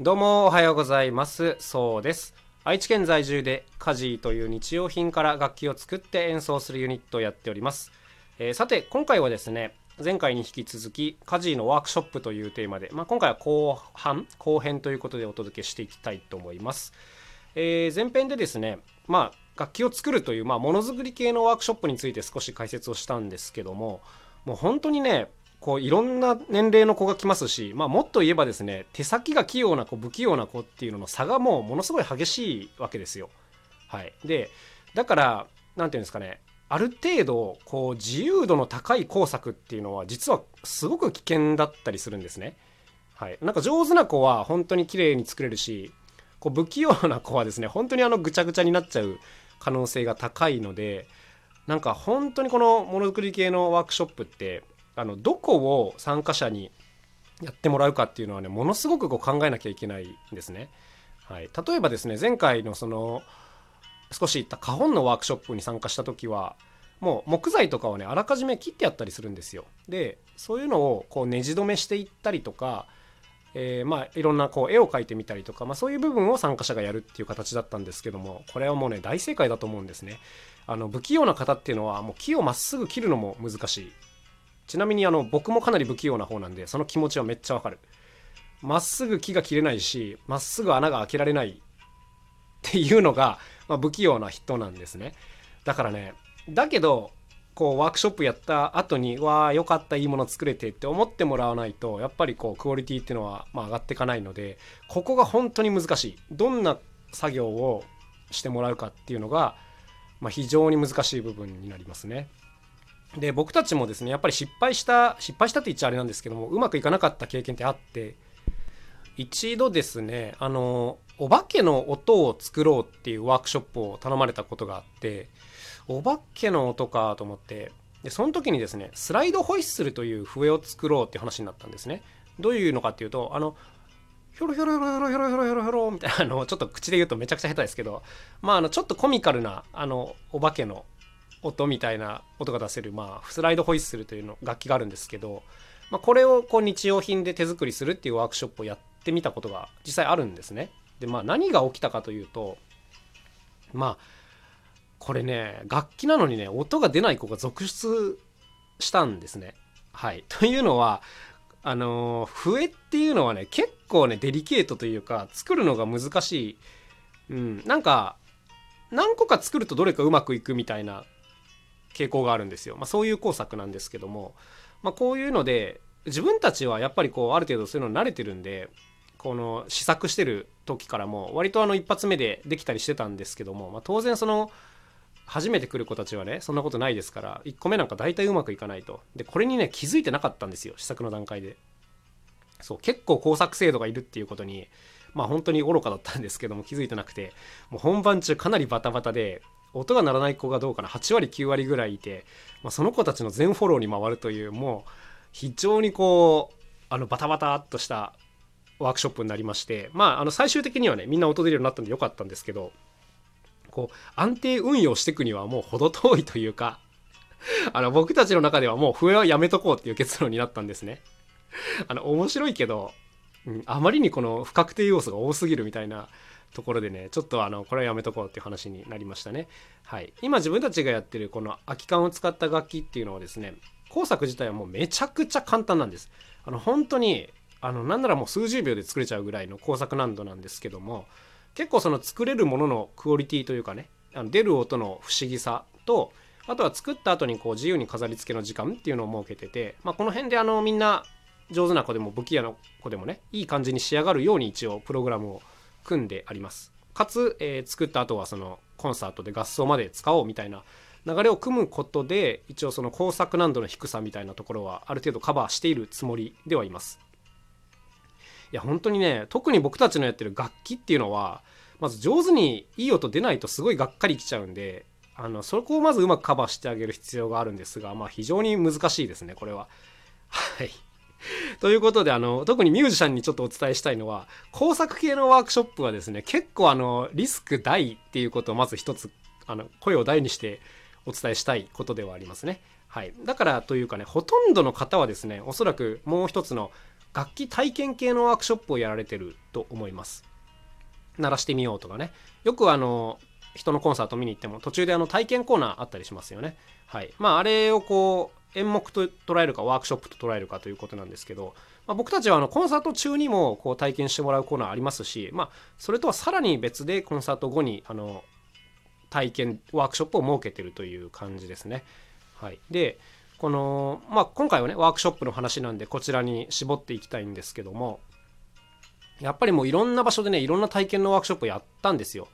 どうもおはようございます。そうです。愛知県在住でカジーという日用品から楽器を作って演奏するユニットをやっております、えーさて今回はですね前回に引き続きカジーのワークショップというテーマで、まあ、今回は後半後編ということでお届けしていきたいと思います、えー前編でですねまあ楽器を作るという、ま、ものづくり系のワークショップについて少し解説をしたんですけどももう本当にねこういろんな年齢の子が来ますし、まあ、もっと言えばですね手先が器用な子不器用な子っていうのの差がもうものすごい激しいわけですよ。はい、でだからなんていうんですかねある程度こう自由度の高い工作っていうのは実はすごく危険だったりするんですね。はい、なんか上手な子は本当に綺麗に作れるしこう不器用な子はですね本当にあのぐちゃぐちゃになっちゃう可能性が高いのでなんか本当にこのものづくり系のワークショップってあのどこを参加者にやってもらうかっていうのはねものすごくこう考えなきゃいけないんですね。はい、例えばですね前回のその少し言った花本のワークショップに参加した時はもう木材とかをねあらかじめ切ってやったりするんですよ。でそういうのをこうネジ止めしていったりとか、えーまあいろんなこう絵を描いてみたりとか、まあ、そういう部分を参加者がやるっていう形だったんですけどもこれはもうね大正解だと思うんですね。あの不器用な方っていうのはもう木をまっすぐ切るのも難しい。ちなみにあの僕もかなり不器用な方なんでその気持ちはめっちゃわかる。まっすぐ木が切れないしまっすぐ穴が開けられないっていうのが、まあ、不器用な人なんですね。だからねだけどこうワークショップやった後にわあよかったいいもの作れてって思ってもらわないとやっぱりこうクオリティっていうのはまあ上がっていかないのでここが本当に難しいどんな作業をしてもらうかっていうのが、まあ、非常に難しい部分になりますね。で僕たちもですねやっぱり失敗した失敗したって言っちゃあれなんですけどもうまくいかなかった経験ってあって一度ですねあのお化けの音を作ろうっていうワークショップを頼まれたことがあってお化けの音かと思ってでその時にですねスライドホイッスルという笛を作ろうって話になったんですね。どういうのかっていうとあのひょろひょろひょろひょろひょろひょろひょろみたいなあのちょっと口で言うとめちゃくちゃ下手ですけどまああのちょっとコミカルなあのお化けの音みたいな音が出せる、まあ、スライドホイッスルというの楽器があるんですけど、まあ、これをこう日用品で手作りするっていうワークショップをやってみたことが実際あるんですね。でまあ何が起きたかというとまあこれね楽器なのにね音が出ない子が続出したんですね。はい、というのはあの笛っていうのはね結構ねデリケートというか作るのが難しい、うん、なんか何個か作るとどれかうまくいくみたいな傾向があるんですよ。まあ、そういう工作なんですけども、まあ、こういうので自分たちはやっぱりこうある程度そういうの慣れてるんでこの試作してる時からも割とあの一発目でできたりしてたんですけども、まあ、当然その初めて来る子たちはねそんなことないですから1個目なんか大体うまくいかないと。でこれにね気づいてなかったんですよ試作の段階で。そう結構工作精度がいるっていうことにまあ本当に愚かだったんですけども気づいてなくて。もう本番中かなりバタバタで音が鳴らない子がどうかな8割9割ぐらいいて、まあ、その子たちの全フォローに回るというもう非常にこうあのバタバタっとしたワークショップになりましてまああの最終的にはねみんな音出るようになったんでよかったんですけどこう安定運用していくにはもう程遠いというか あの僕たちの中ではもう笛はやめとこうっていう結論になったんですね。あの面白いけど、うん、あまりにこの不確定要素が多すぎるみたいなところでねちょっとあのこれはやめとこうっていう話になりましたね。はい、今自分たちがやってるこの空き缶を使った楽器っていうのはですね工作自体はもうめちゃくちゃ簡単なんです。あの本当にあのなんならもう数十秒で作れちゃうぐらいの工作難度なんですけども結構その作れるもののクオリティというかねあの出る音の不思議さとあとは作った後にこう自由に飾り付けの時間っていうのを設けてて、まあ、この辺であのみんな上手な子でも不器用な子でもねいい感じに仕上がるように一応プログラムを組んであります。かつ、えー作った後はそのコンサートで合奏まで使おうみたいな流れを組むことで一応その工作難度の低さみたいなところはある程度カバーしているつもりではいます。いや本当にね特に僕たちのやってる楽器っていうのはまず上手にいい音出ないとすごいがっかりきちゃうんであのそこをまずうまくカバーしてあげる必要があるんですが、まあ、非常に難しいですねこれは。はい。ということであの特にミュージシャンにちょっとお伝えしたいのは工作系のワークショップはですね結構あのリスク大っていうことをまず一つあの声を大にしてお伝えしたいことではありますね。はい、だからというかねほとんどの方はですねおそらくもう一つの楽器体験系のワークショップをやられてると思います。鳴らしてみようとかね。よくあの人のコンサート見に行っても途中であの体験コーナーあったりしますよね。はい。まああれをこう演目と捉えるかワークショップと捉えるかということなんですけど、まあ、僕たちはあのコンサート中にもこう体験してもらうコーナーありますし、まあ、それとはさらに別でコンサート後にあの体験ワークショップを設けてるという感じですね。はい、でこの、まあ、今回はねワークショップの話なんでこちらに絞っていきたいんですけどもやっぱりもういろんな場所でねいろんな体験のワークショップやったんですよ。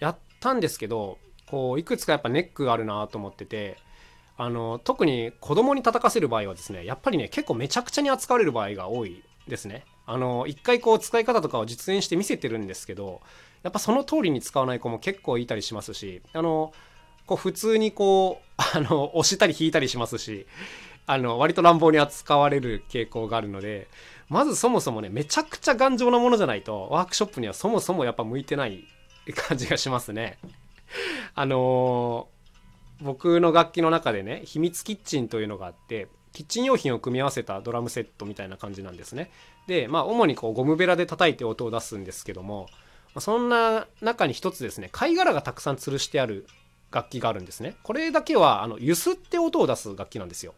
やったんですけどこういくつかやっぱネックがあるなと思っててあの特に子供に叩かせる場合はですねやっぱりね結構めちゃくちゃに扱われる場合が多いですね。あの一回こう使い方とかを実演して見せてるんですけどやっぱその通りに使わない子も結構いたりしますしあのこう普通にこう あの押したり引いたりしますしあの割と乱暴に扱われる傾向があるのでまずそもそもねめちゃくちゃ頑丈なものじゃないとワークショップにはそもそもやっぱ向いてない感じがしますね。あのー、僕の楽器の中でね秘密キッチンというのがあってキッチン用品を組み合わせたドラムセットみたいな感じなんですね。でまあ主にこうゴムベラで叩いて音を出すんですけどもそんな中に一つですね貝殻がたくさん吊るしてある楽器があるんですね。これだけはあの揺すって音を出す楽器なんですよ。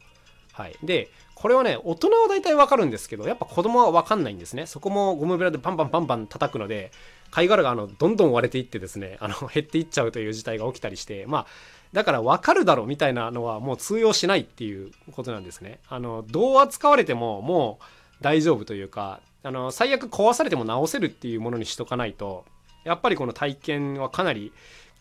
はい、でこれはね大人は大体わかるんですけどやっぱ子供はわかんないんですね。そこもゴムベラでパンパンパンパン叩くので貝殻があのどんどん割れていってですねあの 減っていっちゃうという事態が起きたりしてまあだから分かるだろうみたいなのはもう通用しないっていうことなんですね。あのどう扱われてももう大丈夫というかあの最悪壊されても直せるっていうものにしとかないとやっぱりこの体験はかなり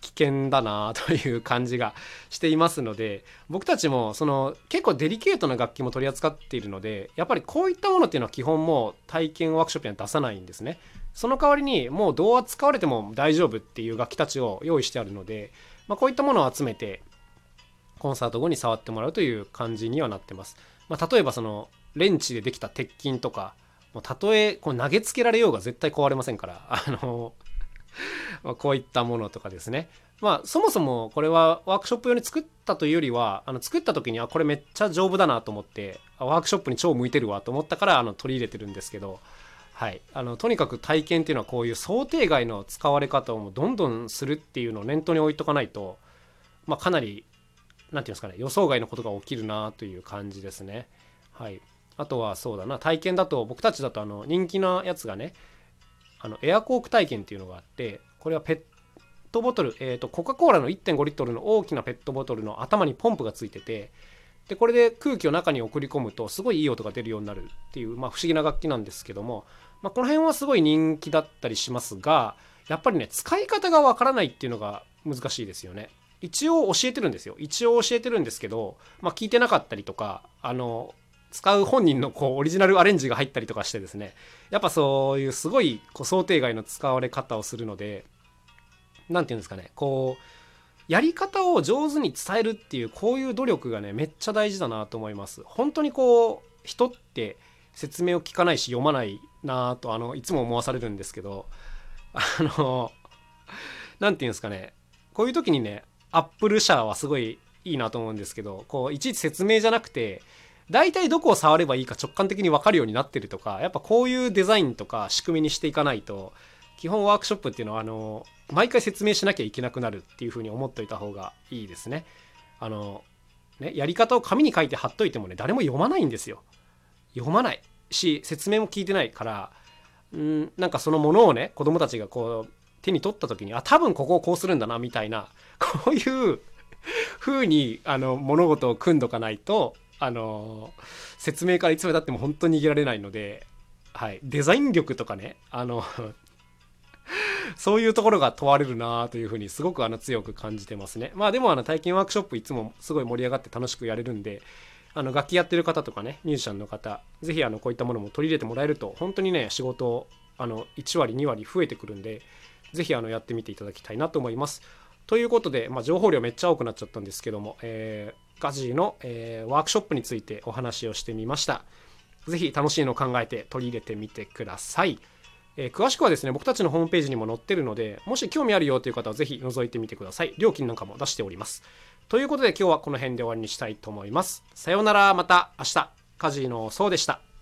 危険だなという感じがしていますので僕たちもその結構デリケートな楽器も取り扱っているのでやっぱりこういったものっていうのは基本もう体験ワークショップには出さないんですね。その代わりにもうどう扱われても大丈夫っていう楽器たちを用意してあるので、まあ、こういったものを集めてコンサート後に触ってもらうという感じにはなってます、まあ、例えばそのレンチでできた鉄筋とかもうたとえこう投げつけられようが絶対壊れませんから、あの、こういったものとかですね。まあ、そもそもこれはワークショップ用に作ったというよりは、あの作った時に、あ、これめっちゃ丈夫だなと思って、ワークショップに超向いてるわと思ったから、あの、取り入れてるんですけど、はい。あの、とにかく体験っていうのはこういう想定外の使われ方をどんどんするっていうのを念頭に置いとかないと、まあ、かなり、なんていうんですかね、予想外のことが起きるなという感じですね。はい。あとはそうだな体験だと僕たちだとあの人気なやつがねあのエアコーク体験っていうのがあってこれはペットボトル、えーと、コカ・コーラの1.5リットルの大きなペットボトルの頭にポンプがついててでこれで空気を中に送り込むとすごいいい音が出るようになるっていう、まあ、不思議な楽器なんですけども、まあ、この辺はすごい人気だったりしますがやっぱりね使い方がわからないっていうのが難しいですよね。一応教えてるんですよ一応教えてるんですけど、まあ、聞いてなかったりとかあの使う本人のこうオリジナルアレンジが入ったりとかしてですねやっぱそういうすごいこう想定外の使われ方をするので何て言うんですかねこうやり方を上手に伝えるっていうこういう努力がねめっちゃ大事だなと思います。本当にこう人って説明を聞かないし読まないなとあのいつも思わされるんですけど。あの何て言うんですかね。こういう時にねアップル社はすごいいいなと思うんですけどこういちいち説明じゃなくて大体どこを触ればいいか直感的に分かるようになってるとかやっぱこういうデザインとか仕組みにしていかないと基本ワークショップっていうのはあの毎回説明しなきゃいけなくなるっていうふうに思っといた方がいいですね。あのねやり方を紙に書いて貼っといてもね誰も読まないんですよ。読まないし説明も聞いてないからんなんかそのものをね子供たちがこう手に取った時にあ多分ここをこうするんだなみたいな こういう風にあに物事を組んどかないとあの説明からいつまでたっても本当に逃げられないので、はい、デザイン力とかねあの そういうところが問われるなというふうにすごくあの強く感じてますね。まあでもあの体験ワークショップいつもすごい盛り上がって楽しくやれるんで、あの楽器やってる方とかね、ミュージシャンの方、ぜひあのこういったものも取り入れてもらえると、本当にね、仕事、あの1割、2割増えてくるんで、ぜひあのやってみていただきたいなと思います。ということで、まあ、情報量めっちゃ多くなっちゃったんですけども、えーガジーの、えー、ワークショップについてお話をしてみました。ぜひ楽しいのを考えて取り入れてみてください。えー、詳しくはですね、僕たちのホームページにも載ってるので、もし興味あるよという方はぜひ覗いてみてください。料金なんかも出しております。ということで今日はこの辺で終わりにしたいと思います。さようなら、また明日。カジノそうでした。